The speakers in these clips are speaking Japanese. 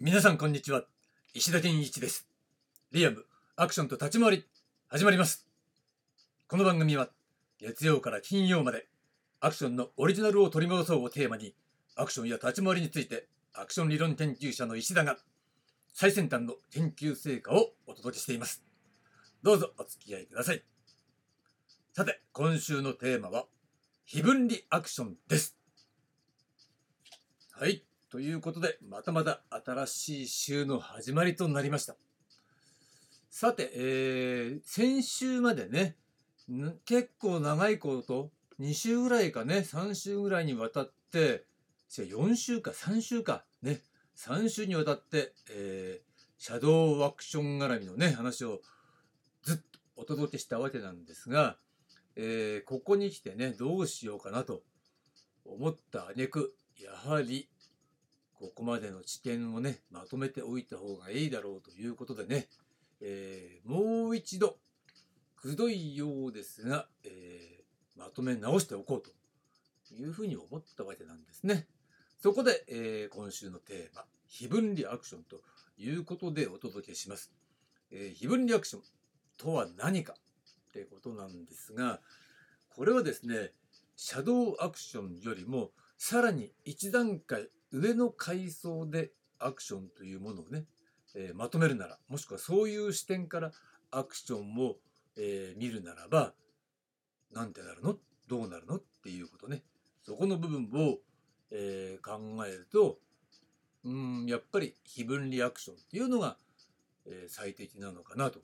皆さんこんにちは。石田健一です。リアムアクションと立ち回り始まります。この番組は月曜から金曜までアクションのオリジナルを取り戻そうをテーマにアクションや立ち回りについてアクション理論研究者の石田が最先端の研究成果をお届けしています。どうぞお付き合いください。さて今週のテーマは非分離アクションです。はい。ということで、またまた新しい週の始まりとなりました。さて、えー、先週までね、結構長いこと、2週ぐらいかね、3週ぐらいにわたって、4週か3週か、ね、3週にわたって、えー、シャドウアクション絡みのね、話をずっとお届けしたわけなんですが、えー、ここに来てね、どうしようかなと思った挙句、やはりここまでの知見をね、まとめておいた方がいいだろうということでね、えー、もう一度、くどいようですが、えー、まとめ直しておこうというふうに思ったわけなんですね。そこで、えー、今週のテーマ、非分離アクションということでお届けします。え非分離アクションとは何かってことなんですが、これはですね、シャドウアクションよりもさらに一段階上の階層でアクションというものをね、えー、まとめるならもしくはそういう視点からアクションを、えー、見るならば何てなるの？どうなるの？っていうことね。そこの部分を、えー、考えるとうんやっぱり非分離アクションっていうのが、え最適なのかなと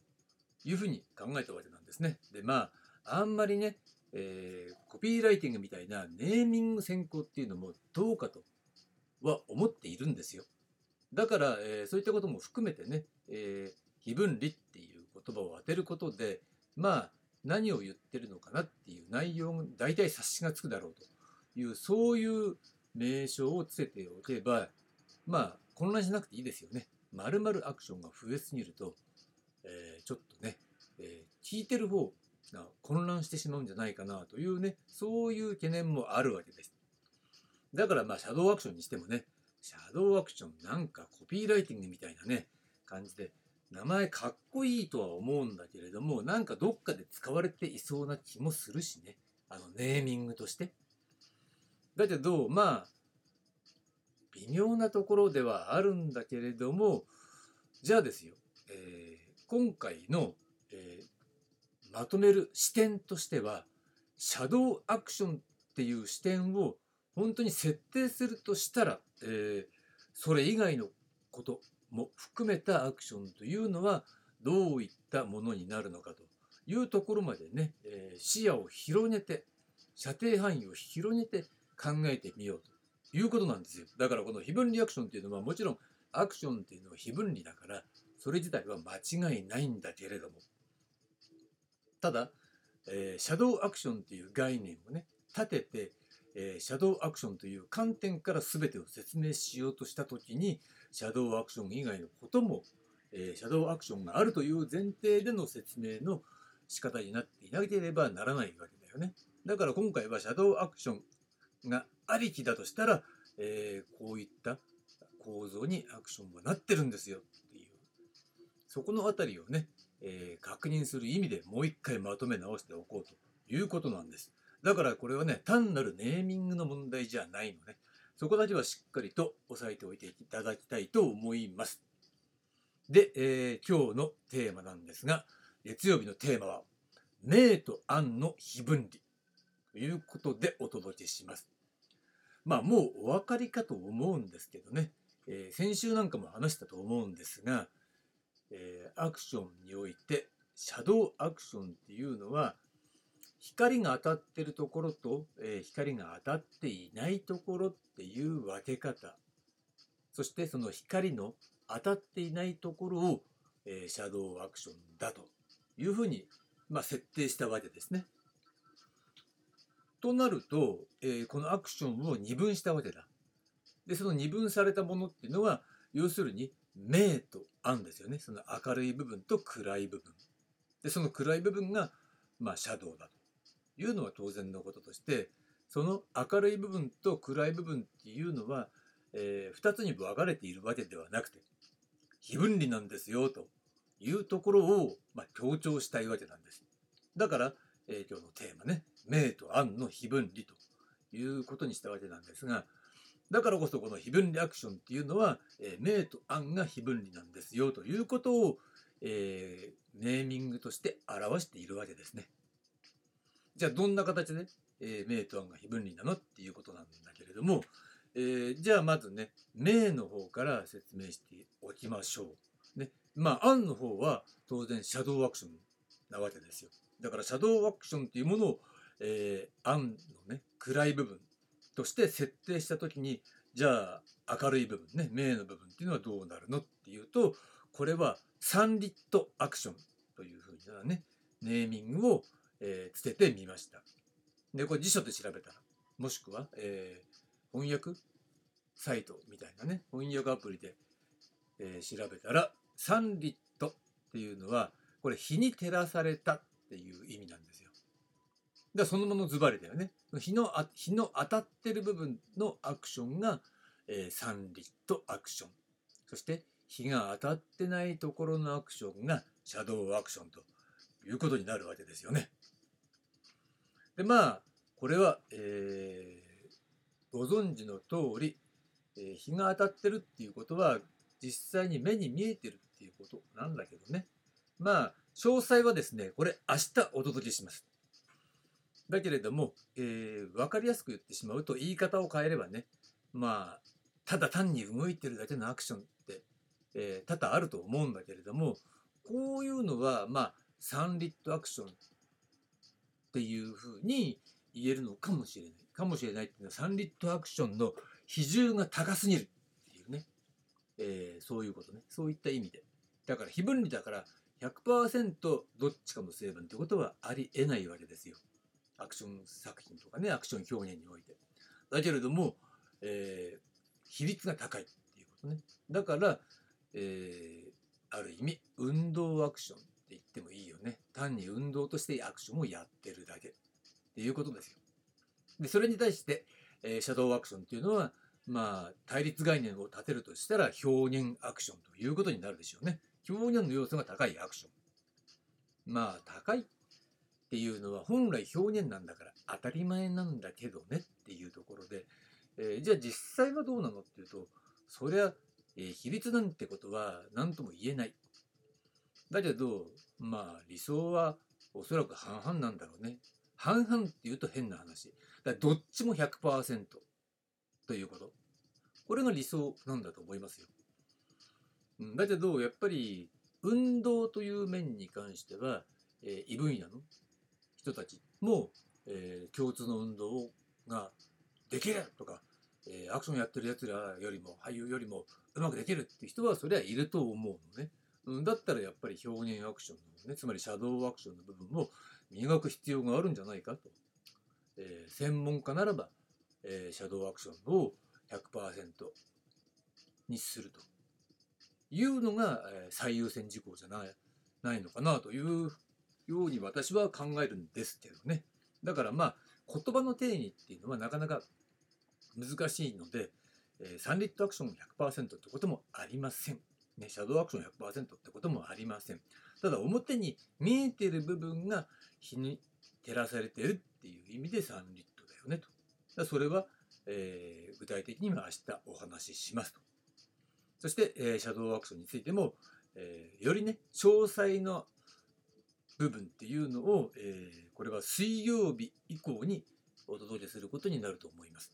いうふうに考えたわけなんですね。でまああんまりね、えコピーライティングみたいなネーミング選考っていうのもどうかとは思っているんですよ。だから、えー、そういったことも含めてね、えー、非分離っていう言葉を当てることで、まあ、何を言ってるのかなっていう内容が大体察しがつくだろうという、そういう名称をつけておけば、まあ、混乱しなくていいですよね。まるまるアクションが増えすぎると、えー、ちょっとね、え、聞いてる方が混乱してしまうんじゃないかなというね、そういう懸念もあるわけです。だからまあシャドウアクションにしてもね、シャドウアクションなんかコピーライティングみたいなね、感じで、名前かっこいいとは思うんだけれども、なんかどっかで使われていそうな気もするしね。あのネーミングとして。だけど、まあ、微妙なところではあるんだけれども、じゃあですよ、えー、今回の、えー、まとめる視点としては、シャドウアクションっていう視点を本当に設定するとしたら、えー、それ以外のことも含めたアクションというのはどういったものになるのかというところまでね、えー、視野を広げて射程範囲を広げて考えてみようということなんですよ。だからこの非分離アクションっていうのはもちろんアクションっていうのは非分離だからそれ自体は間違いないんだけれども。ただ、えー、シャドウアクションっていう概念をね立ててえー、シャドウアクションという観点から全てを説明しようとした時にシャドウアクション以外のことも、えー、シャドウアクションがあるという前提での説明の仕方になっていなければならないわけだよね。だから今回はシャドウアクションがありきだとしたら、えー、こういった構造にアクションはなってるんですよっていうそこの辺りをね、えー、確認する意味でもう一回まとめ直しておこうということなんです。だからこれはね、単なるネーミングの問題じゃないのね。そこだけはしっかりと押さえておいていただきたいと思います。で、えー、今日のテーマなんですが、月曜日のテーマは、明と暗の非分離ということでお届けします。まあもうお分かりかと思うんですけどね、えー、先週なんかも話したと思うんですが、えー、アクションにおいてシャドウアクションっていうのは光が当たってるところと、えー、光が当たっていないところっていう分け方そしてその光の当たっていないところを、えー、シャドウアクションだというふうに、まあ、設定したわけですね。となると、えー、このアクションを二分したわけだ。でその二分されたものっていうのは要するに明と暗ですよね。その明るい部分と暗い部分。でその暗い部分が、まあ、シャドウだと。いうのは当然のこととしてその明るい部分と暗い部分っていうのは、えー、2つに分かれているわけではなくて非分離なんですよというところを、まあ、強調したいわけなんです。だから、えー、今日のテーマね明と暗の非分離ということにしたわけなんですがだからこそこの非分離アクションっていうのは、えー、明と暗が非分離なんですよということを、えー、ネーミングとして表しているわけですね。じゃあどんな形で、えー、明と暗が非分離なのっていうことなんだけれども、えー、じゃあまずね明の方から説明しておきましょう。ね、まあ暗の方は当然シャドウアクションなわけですよ。だからシャドウアクションっていうものを、えー、暗のね暗い部分として設定した時にじゃあ明るい部分ね明の部分っていうのはどうなるのっていうとこれはサンリットアクションというふうなねネーミングを、えー、つけてみました。でこれ辞書で調べたらもしくは、えー、翻訳サイトみたいなね翻訳アプリで、えー、調べたらサンリットっていうのはこれ日に照らされたっていう意味なんですよ。だそのものズバリだよね。日の日の当たってる部分のアクションが、えー、サンリットアクション。そして日が当たってないところのアクションがシャドウアクションということになるわけですよね。でまあこれは、えー、ご存知の通り、えー、日が当たってるっていうことは実際に目に見えてるっていうことなんだけどね。まあ詳細はですねこれ明日お届けします。だけれども、えー、分かりやすく言ってしまうと言い方を変えればねまあただ単に動いてるだけのアクションって、えー、多々あると思うんだけれどもこういうのはまあサンリットアクションっていうふうに言えるのかもしれないかもしれないっていうのはサンリットアクションの比重が高すぎるっていうね、えー、そういうことねそういった意味でだから非分離だから100%どっちかの成分ってことはありえないわけですよ。アクション作品とかねアクション表現において。だけれども、えー、比率が高いっていうことね。だから、えー、ある意味運動アクション言ってもいいよね。単に運動としてアクションをやってるだけっていうことですよ。でそれに対して、えー、シャドウアクションっていうのはまあ対立概念を立てるとしたら表現アクションということになるでしょうね。表現の要素が高いアクション。まあ高いっていうのは本来表現なんだから当たり前なんだけどねっていうところで、えー、じゃあ実際はどうなのっていうとそりゃ、えー、比率なんてことは何とも言えない。だけどまあ理想はおそらく半々なんだろうね。半々っていうと変な話。だどっちも100%ということ。これが理想なんだと思いますよ。だけどやっぱり運動という面に関しては、えー、異分野の人たちも、えー、共通の運動ができるとか、えー、アクションやってるやつらよりも俳優よりもうまくできるって人はそれはいると思うのね。うん、だったらやっぱり表現アクションのねつまりシャドウアクションの部分を磨く必要があるんじゃないかと。えー、専門家ならば、えー、シャドウアクションを100%にするというのが、えー、最優先事項じゃないないのかなというように私は考えるんですけどね。だからまあ言葉の定義っていうのはなかなか難しいので、えー、サンリットアクション100%ってこともありません。ね、シャドウアクション100%ってこともありません。ただ表に見えてる部分が日に照らされてるっていう意味でサンリットだよねと。だそれは、えー、具体的には明日お話ししますと。そして、えー、シャドウアクションについても、えー、よりね詳細の部分っていうのを、えー、これは水曜日以降にお届けすることになると思います。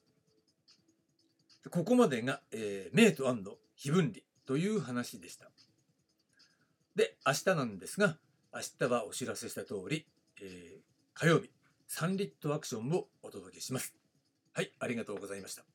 ここまでが、えー、明と暗の非分離という話でした。で、明日なんですが、明日はお知らせした通り、えー、火曜日、3リットアクションをお届けします。はい、ありがとうございました。